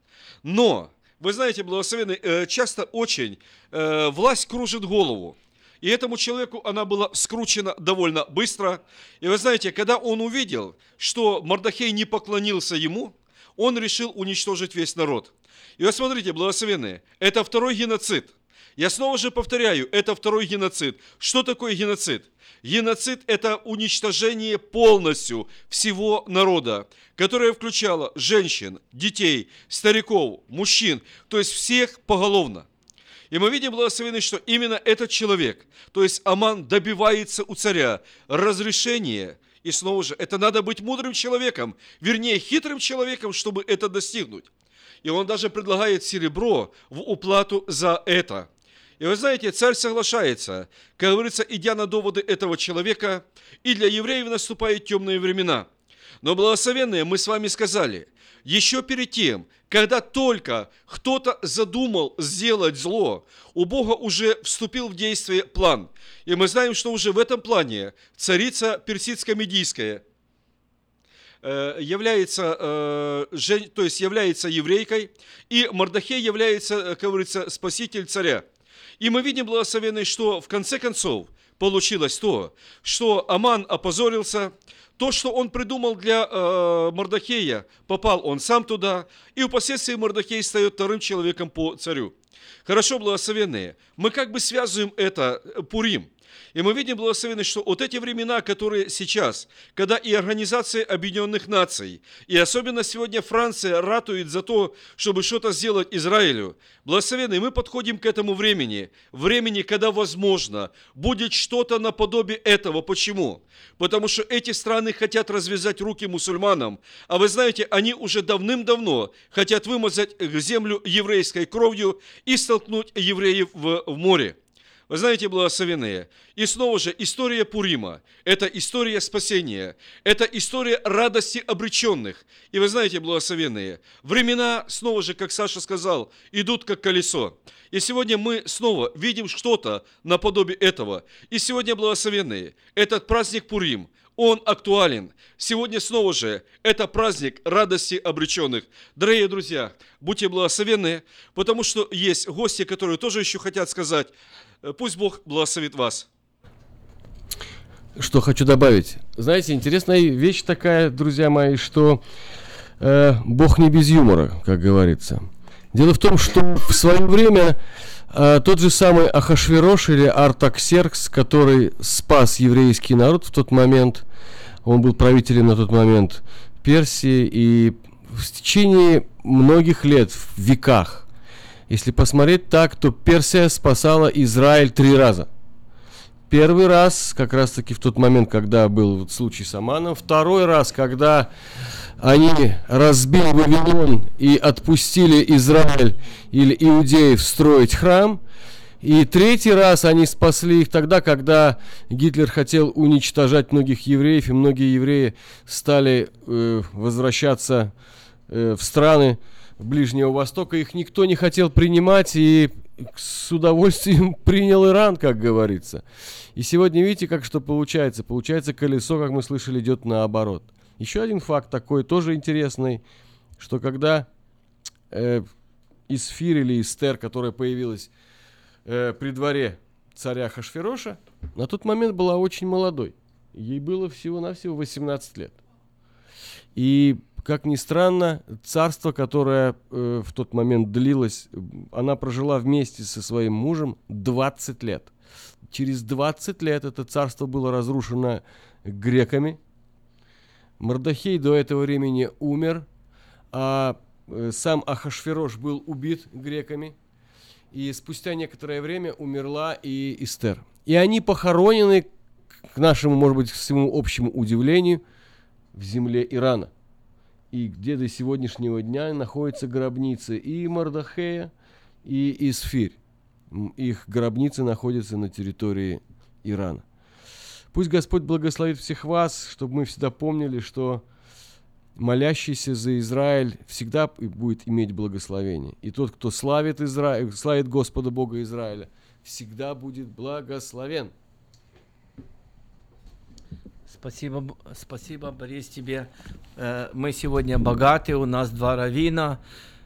Но, вы знаете, благословенный, э, часто очень э, власть кружит голову. И этому человеку она была скручена довольно быстро. И вы знаете, когда он увидел, что Мордахей не поклонился ему, он решил уничтожить весь народ. И вот смотрите, благословенные, это второй геноцид. Я снова же повторяю, это второй геноцид. Что такое геноцид? Геноцид – это уничтожение полностью всего народа, которое включало женщин, детей, стариков, мужчин, то есть всех поголовно. И мы видим, благословенный, что именно этот человек, то есть Аман добивается у царя разрешения, и снова же, это надо быть мудрым человеком, вернее, хитрым человеком, чтобы это достигнуть. И он даже предлагает серебро в уплату за это. И вы знаете, царь соглашается, как говорится, идя на доводы этого человека, и для евреев наступают темные времена. Но благословенные мы с вами сказали – еще перед тем, когда только кто-то задумал сделать зло, у Бога уже вступил в действие план. И мы знаем, что уже в этом плане царица персидско-медийская э, является, э, то есть является еврейкой, и Мордахей является, э, как говорится, спаситель царя. И мы видим, благословенный, что в конце концов получилось то, что Аман опозорился, то, что он придумал для э, Мордахея, попал он сам туда, и впоследствии Мордахей стает вторым человеком по царю. Хорошо, благословенные, мы как бы связываем это э, Пурим – и мы видим, благословенность, что вот эти времена, которые сейчас, когда и Организация Объединенных Наций, и особенно сегодня Франция ратует за то, чтобы что-то сделать Израилю, благословенные, мы подходим к этому времени, времени, когда, возможно, будет что-то наподобие этого. Почему? Потому что эти страны хотят развязать руки мусульманам, а вы знаете, они уже давным-давно хотят вымазать землю еврейской кровью и столкнуть евреев в, в море. Вы знаете, благословенные, и снова же история Пурима – это история спасения, это история радости обреченных. И вы знаете, благословенные, времена, снова же, как Саша сказал, идут как колесо. И сегодня мы снова видим что-то наподобие этого. И сегодня, благословенные, этот праздник Пурим – он актуален. Сегодня снова же это праздник радости обреченных. Дорогие друзья, будьте благословенны, потому что есть гости, которые тоже еще хотят сказать пусть Бог благословит вас. Что хочу добавить. Знаете, интересная вещь такая, друзья мои, что э, Бог не без юмора, как говорится. Дело в том, что в свое время э, тот же самый Ахашверош или Артаксеркс, который спас еврейский народ в тот момент, он был правителем на тот момент Персии, и в течение многих лет, в веках, если посмотреть так, то Персия спасала Израиль три раза. Первый раз, как раз таки в тот момент, когда был вот случай с Аманом. Второй раз, когда они разбили Вавилон и отпустили Израиль или иудеев строить храм. И третий раз они спасли их тогда, когда Гитлер хотел уничтожать многих евреев, и многие евреи стали э, возвращаться э, в страны, Ближнего Востока, их никто не хотел принимать, и с удовольствием *laughs* принял Иран, как говорится. И сегодня видите, как что получается. Получается, колесо, как мы слышали, идет наоборот. Еще один факт такой, тоже интересный, что когда э, Исфир или Истер, которая появилась э, при дворе царя Хашфероша, на тот момент была очень молодой. Ей было всего-навсего 18 лет. И как ни странно, царство, которое э, в тот момент длилось, она прожила вместе со своим мужем 20 лет. через 20 лет это царство было разрушено греками. Мордахей до этого времени умер, а э, сам Ахашферош был убит греками. И спустя некоторое время умерла и Эстер. И они похоронены, к нашему, может быть, к своему общему удивлению, в земле Ирана. И где до сегодняшнего дня находятся гробницы и Мордахея, и Исфирь. Их гробницы находятся на территории Ирана. Пусть Господь благословит всех вас, чтобы мы всегда помнили, что молящийся за Израиль всегда будет иметь благословение. И тот, кто славит, Израиль, славит Господа Бога Израиля, всегда будет благословен. Спасибо, спасибо, Борис, тебе. Э, мы сегодня богаты, у нас два равина,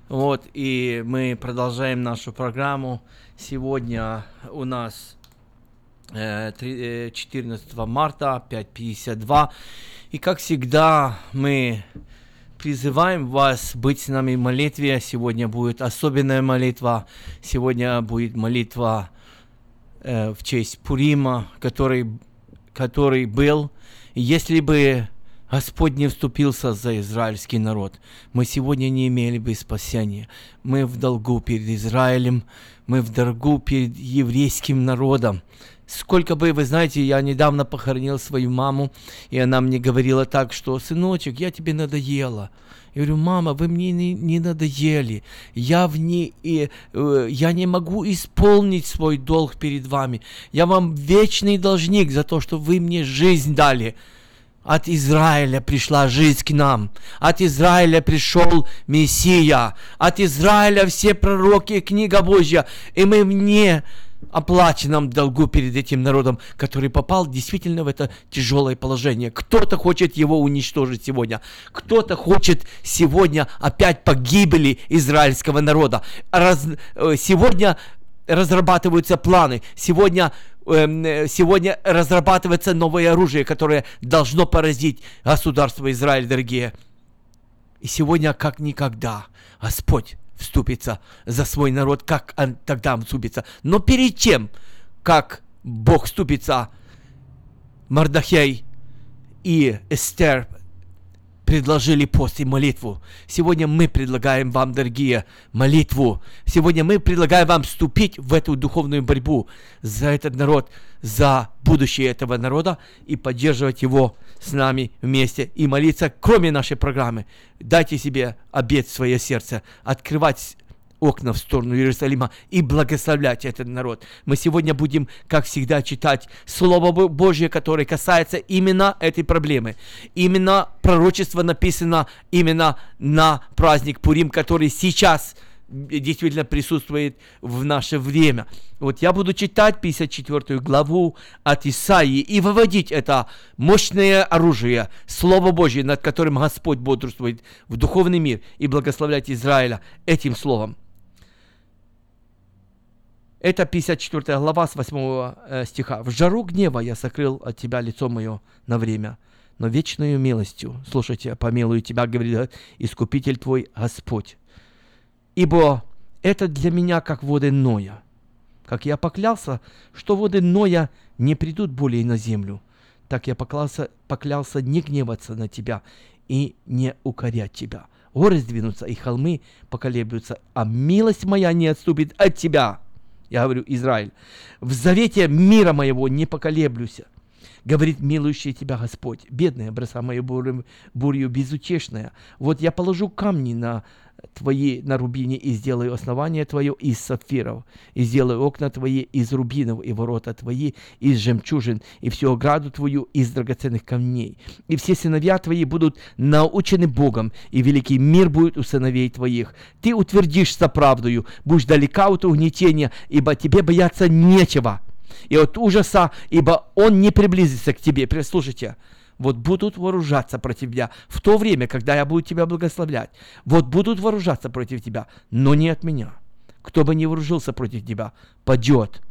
вот, и мы продолжаем нашу программу. Сегодня у нас 14 э, марта, 5.52. И как всегда мы призываем вас быть с нами в молитве. Сегодня будет особенная молитва. Сегодня будет молитва э, в честь Пурима, который, который был. Если бы Господь не вступился за израильский народ, мы сегодня не имели бы спасения. Мы в долгу перед Израилем, мы в долгу перед еврейским народом. Сколько бы, вы знаете, я недавно похоронил свою маму, и она мне говорила так, что, сыночек, я тебе надоела. Я говорю, мама, вы мне не, не надоели. Я, в не, и, э, я не могу исполнить свой долг перед вами. Я вам вечный должник за то, что вы мне жизнь дали. От Израиля пришла жизнь к нам. От Израиля пришел Мессия. От Израиля все пророки, книга Божья. И мы мне оплаченном долгу перед этим народом, который попал действительно в это тяжелое положение. Кто-то хочет его уничтожить сегодня. Кто-то хочет сегодня опять погибели израильского народа. Раз, э, сегодня разрабатываются планы. Сегодня эм, сегодня разрабатывается новое оружие, которое должно поразить государство Израиль, дорогие. И сегодня, как никогда, Господь вступится за свой народ, как он тогда вступится. Но перед тем, как Бог вступится, Мардахей и Эстер предложили пост и молитву. Сегодня мы предлагаем вам, дорогие, молитву. Сегодня мы предлагаем вам вступить в эту духовную борьбу за этот народ, за будущее этого народа и поддерживать его с нами вместе и молиться, кроме нашей программы. Дайте себе обед в свое сердце, открывать окна в сторону Иерусалима и благословлять этот народ. Мы сегодня будем, как всегда, читать Слово Божье, которое касается именно этой проблемы. Именно пророчество написано именно на праздник Пурим, который сейчас – действительно присутствует в наше время. Вот я буду читать 54 главу от Исаии и выводить это мощное оружие, Слово Божье, над которым Господь бодрствует в духовный мир и благословлять Израиля этим словом. Это 54 глава с 8 э, стиха. «В жару гнева я сокрыл от тебя лицо мое на время, но вечную милостью, слушайте, помилую тебя, говорит Искупитель твой Господь ибо это для меня как воды Ноя. Как я поклялся, что воды Ноя не придут более на землю, так я поклялся, поклялся не гневаться на тебя и не укорять тебя. Горы сдвинутся, и холмы поколеблются, а милость моя не отступит от тебя. Я говорю, Израиль, в завете мира моего не поколеблюсь. Говорит милующий тебя Господь, бедная, броса мою бурю, бурью безутешная. Вот я положу камни на твои на рубине и сделаю основание твое из сапфиров, и сделаю окна твои из рубинов, и ворота твои из жемчужин, и всю ограду твою из драгоценных камней. И все сыновья твои будут научены Богом, и великий мир будет у сыновей твоих. Ты утвердишься правдою, будешь далека от угнетения, ибо тебе бояться нечего. И от ужаса, ибо он не приблизится к тебе. Прислушайте, вот будут вооружаться против тебя в то время, когда я буду тебя благословлять. Вот будут вооружаться против тебя, но не от меня. Кто бы не вооружился против тебя, падет.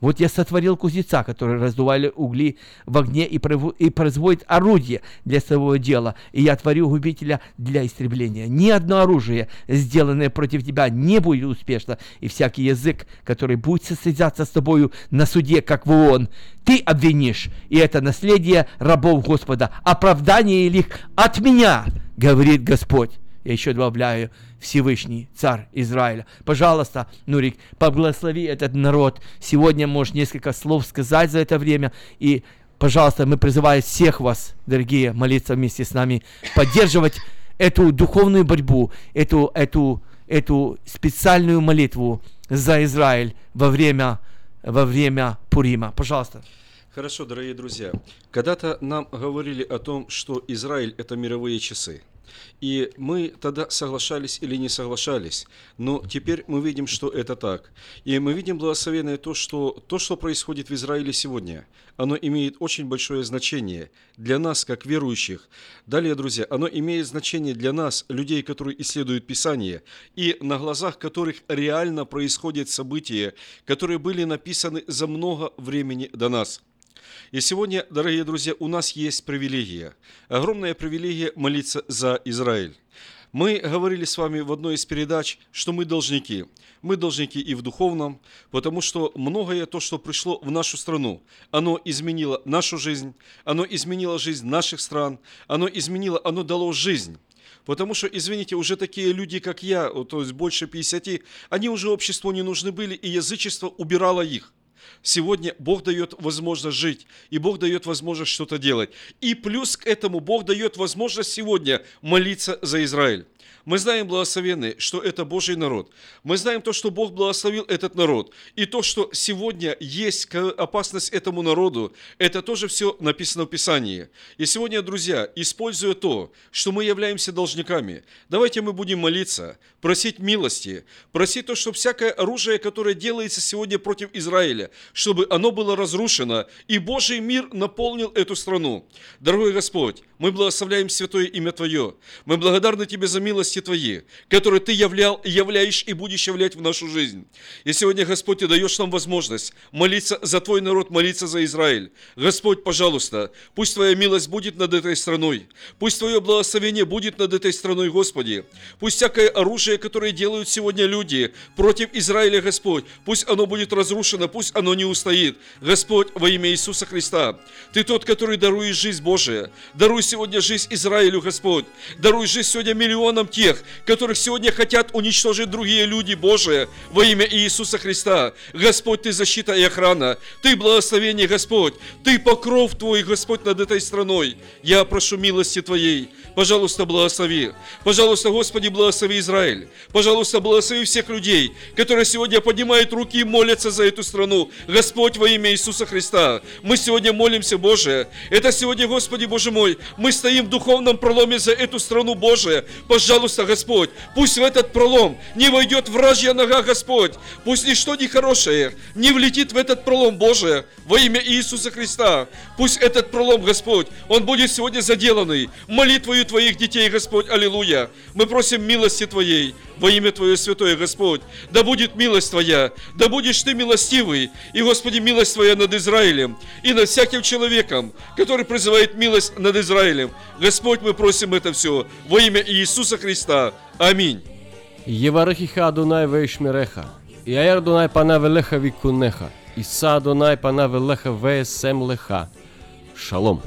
Вот я сотворил кузнеца, который раздували угли в огне и, производит орудие для своего дела, и я творю губителя для истребления. Ни одно оружие, сделанное против тебя, не будет успешно, и всякий язык, который будет состязаться с тобою на суде, как в ООН, ты обвинишь, и это наследие рабов Господа, оправдание их от меня, говорит Господь. Я еще добавляю, Всевышний Царь Израиля. Пожалуйста, Нурик, поблагослови этот народ. Сегодня можешь несколько слов сказать за это время. И, пожалуйста, мы призываем всех вас, дорогие, молиться вместе с нами, поддерживать эту духовную борьбу, эту, эту, эту специальную молитву за Израиль во время, во время Пурима. Пожалуйста. Хорошо, дорогие друзья. Когда-то нам говорили о том, что Израиль – это мировые часы. И мы тогда соглашались или не соглашались, но теперь мы видим, что это так. И мы видим благословенное то, что то, что происходит в Израиле сегодня, оно имеет очень большое значение для нас, как верующих. Далее, друзья, оно имеет значение для нас, людей, которые исследуют Писание, и на глазах которых реально происходят события, которые были написаны за много времени до нас. И сегодня, дорогие друзья, у нас есть привилегия, огромная привилегия молиться за Израиль. Мы говорили с вами в одной из передач, что мы должники. Мы должники и в духовном, потому что многое то, что пришло в нашу страну, оно изменило нашу жизнь, оно изменило жизнь наших стран, оно изменило, оно дало жизнь. Потому что, извините, уже такие люди, как я, то есть больше 50, они уже обществу не нужны были, и язычество убирало их. Сегодня Бог дает возможность жить, и Бог дает возможность что-то делать. И плюс к этому Бог дает возможность сегодня молиться за Израиль. Мы знаем, благословенные, что это Божий народ. Мы знаем то, что Бог благословил этот народ. И то, что сегодня есть опасность этому народу, это тоже все написано в Писании. И сегодня, друзья, используя то, что мы являемся должниками, давайте мы будем молиться, просить милости, просить то, чтобы всякое оружие, которое делается сегодня против Израиля, чтобы оно было разрушено, и Божий мир наполнил эту страну. Дорогой Господь, мы благословляем святое имя Твое. Мы благодарны Тебе за милости Твои, которые Ты являл, являешь и будешь являть в нашу жизнь. И сегодня, Господь, Ты даешь нам возможность молиться за Твой народ, молиться за Израиль. Господь, пожалуйста, пусть Твоя милость будет над этой страной. Пусть Твое благословение будет над этой страной, Господи. Пусть всякое оружие, которое делают сегодня люди против Израиля, Господь, пусть оно будет разрушено, пусть оно не устоит. Господь, во имя Иисуса Христа, Ты тот, который дарует жизнь Божия. Даруй сегодня жизнь Израилю, Господь. Даруй жизнь сегодня миллионам тех, которых сегодня хотят уничтожить другие люди Божие во имя Иисуса Христа. Господь, Ты защита и охрана. Ты благословение, Господь. Ты покров Твой, Господь, над этой страной. Я прошу милости Твоей. Пожалуйста, благослови. Пожалуйста, Господи, благослови Израиль. Пожалуйста, благослови всех людей, которые сегодня поднимают руки и молятся за эту страну. Господь, во имя Иисуса Христа. Мы сегодня молимся, Боже. Это сегодня, Господи, Боже мой, мы стоим в духовном проломе за эту страну Божия. Пожалуйста, Господь, пусть в этот пролом не войдет вражья нога, Господь. Пусть ничто нехорошее не влетит в этот пролом Божия во имя Иисуса Христа. Пусть этот пролом, Господь, он будет сегодня заделанный молитвою Твоих детей, Господь. Аллилуйя. Мы просим милости Твоей во имя Твое святое, Господь. Да будет милость Твоя, да будешь Ты милостивый. И, Господи, милость Твоя над Израилем и над всяким человеком, который призывает милость над Израилем. Господь, мы просим это все во имя Иисуса Христа. Христа. Амінь. Єварихіха Адонай вейшміреха, Яєр Дунай пана велеха вікунеха, Іса Адонай пана велеха веесем леха. Шалом.